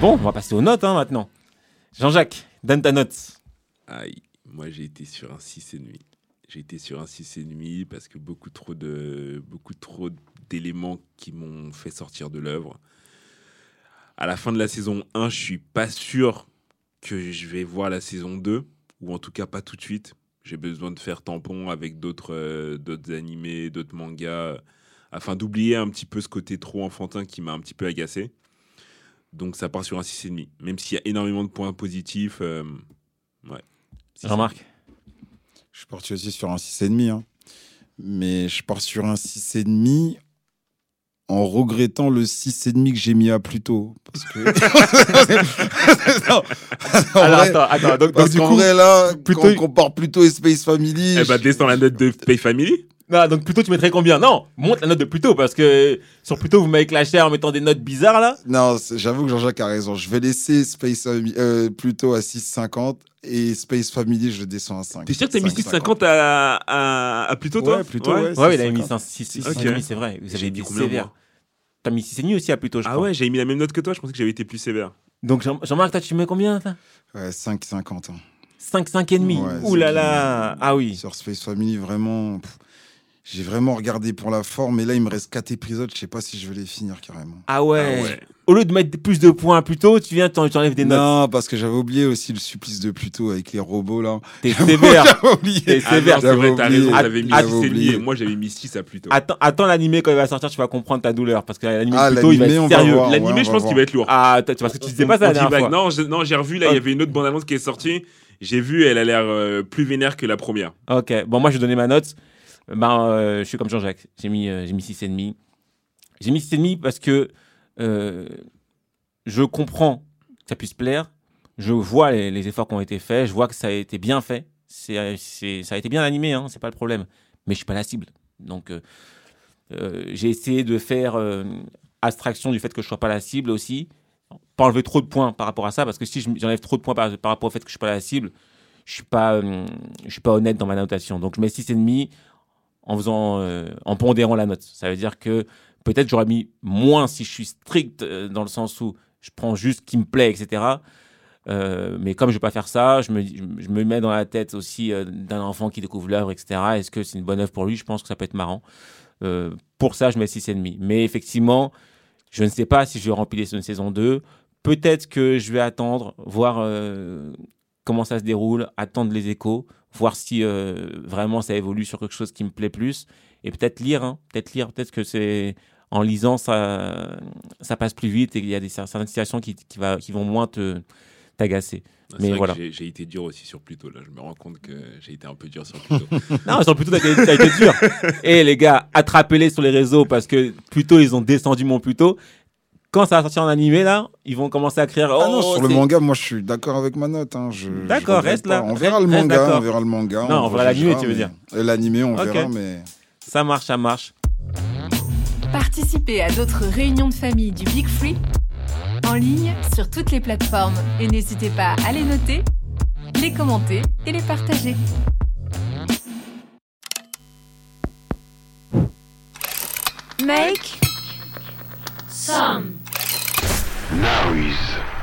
Bon, on va passer aux notes hein, maintenant. Jean-Jacques, donne ta note. Aïe, moi j'ai été sur un 6,5. J'ai été sur un 6,5 parce que beaucoup trop de beaucoup trop d'éléments qui m'ont fait sortir de l'œuvre. À la fin de la saison 1, je suis pas sûr que je vais voir la saison 2 ou en tout cas pas tout de suite. J'ai besoin de faire tampon avec d'autres euh, d'autres animés, d'autres mangas afin d'oublier un petit peu ce côté trop enfantin qui m'a un petit peu agacé. Donc ça part sur un 6,5. Même s'il y a énormément de points positifs. euh, ouais. Jean-Marc? Je pars aussi sur un 6,5. Hein. Mais je pars sur un 6,5 en regrettant le 6,5 que j'ai mis à plus tôt. Parce que. Non, en Alors vrai, attends, attends. Donc, parce donc, qu'en du coup- vrai, là, plutôt- quand on compare plutôt Space Family. Eh ben, je- descends la note de Pay Family. Non, donc plutôt tu mettrais combien? Non, monte la note de plutôt parce que sur plutôt vous m'avez clashé en mettant des notes bizarres là. Non, j'avoue que Jean-Jacques a raison. Je vais laisser Space Family euh, plutôt à 6,50 et Space Family, je descends à 5. T'es sûr que t'as mis 6,50 à, à, à plus tôt, toi? Ouais, plutôt, ouais. Ouais, il avait mis 6,50. 6, 6, Ok. c'est vrai. Vous J'ai avez dit combien, sévère. T'as mis 6,5 aussi à plutôt, je Ah crois. ouais, j'avais mis la même note que toi. Je pensais que j'avais été plus sévère. Donc Jean- Jean-Marc, toi tu mets combien toi Ouais, 5,50. hein. 5, 5 et demi. Ouais, Ouh là là. Ah oui. Sur Space Family, vraiment. pff, J'ai vraiment regardé pour la forme, et là, il me reste 4 épisodes. Je sais pas si je vais les finir carrément. Ah ouais. Ah ouais. Au lieu de mettre plus de points plus tôt, tu viens, t'en- tu enlèves des notes. Non, parce que j'avais oublié aussi le supplice de Pluto avec les robots là. T'es sévère. J'avais oublié. T'es Ah sévère. c'est vrai, t'as raison. J'avais mis Ah, 6,5 j'avais oublié. et moi j'avais mis 6 à plus tôt. Attends, attends l'animé quand il va sortir, tu vas comprendre ta douleur parce que l'animé Ah, plutôt il va être sérieux. L'animé, je pense qu'il va être lourd. Ah, parce que tu disais pas ça la dernière vague. fois. Non, je- non, j'ai revu là, il y avait une autre bande-annonce qui est sortie. J'ai vu, elle a l'air euh, plus vénère que la première. Ok, bon, moi je vais donner ma note. Ben, euh, je suis comme Jean-Jacques. J'ai mis, euh, j'ai mis 6,5. J'ai mis 6,5 parce que euh, je comprends que ça puisse plaire. Je vois les, efforts qui ont été faits. Je vois que ça a été bien fait. C'est, ça a été bien animé, hein, c'est pas le problème. Mais je suis pas la cible. Donc, j'ai essayé de faire abstraction du fait que je sois pas la cible aussi. Pas enlever trop de points par rapport à ça, parce que si je- j'enlève trop de points par, par rapport au fait que je suis pas la cible, je suis pas, je suis pas honnête dans ma notation. Donc je mets 6,5 en faisant, euh, en pondérant la note. Ça veut dire que peut-être j'aurais mis moins si je suis strict euh, dans le sens où je prends juste ce qui me plaît, etc. Euh, mais comme je vais pas faire ça, je me, je me mets dans la tête aussi d'un enfant qui découvre l'œuvre, etc. Est-ce que c'est une bonne œuvre pour lui? Je pense que ça peut être marrant. Pour ça, je mets 6,5. Mais effectivement, je ne sais pas si je vais remplir une saison 2. Peut-être que je vais attendre, voir comment ça se déroule, attendre les échos, voir si euh, vraiment ça évolue sur quelque chose qui me plaît plus. Et peut-être lire, hein, peut-être lire, peut-être que c'est en lisant, ça, ça passe plus vite et il y a des certaines situations qui, qui, va, qui vont moins te t'agacer. C'est Mais voilà. J'ai été dur aussi sur Pluto. Là, je me rends compte que j'ai été un peu dur sur Pluto. Non, sur plutôt, t'as été, dur. Et les gars, attrapez-les sur les réseaux parce que plutôt ils ont descendu mon plutôt. Quand ça va sortir en animé, là, ils vont commencer à crier. Ah non, oh, sur le manga, moi je suis d'accord avec ma note. hein. D'accord, reste pas. là. On verra le Reste manga, on verra le manga. Non, on verra l'animé, tu veux dire. Euh, L'animé, on verra, mais. Ça marche, ça marche. Participez à d'autres réunions de famille du Big Free en ligne sur toutes les plateformes et n'hésitez pas à les noter, les commenter et les partager. Make Now he's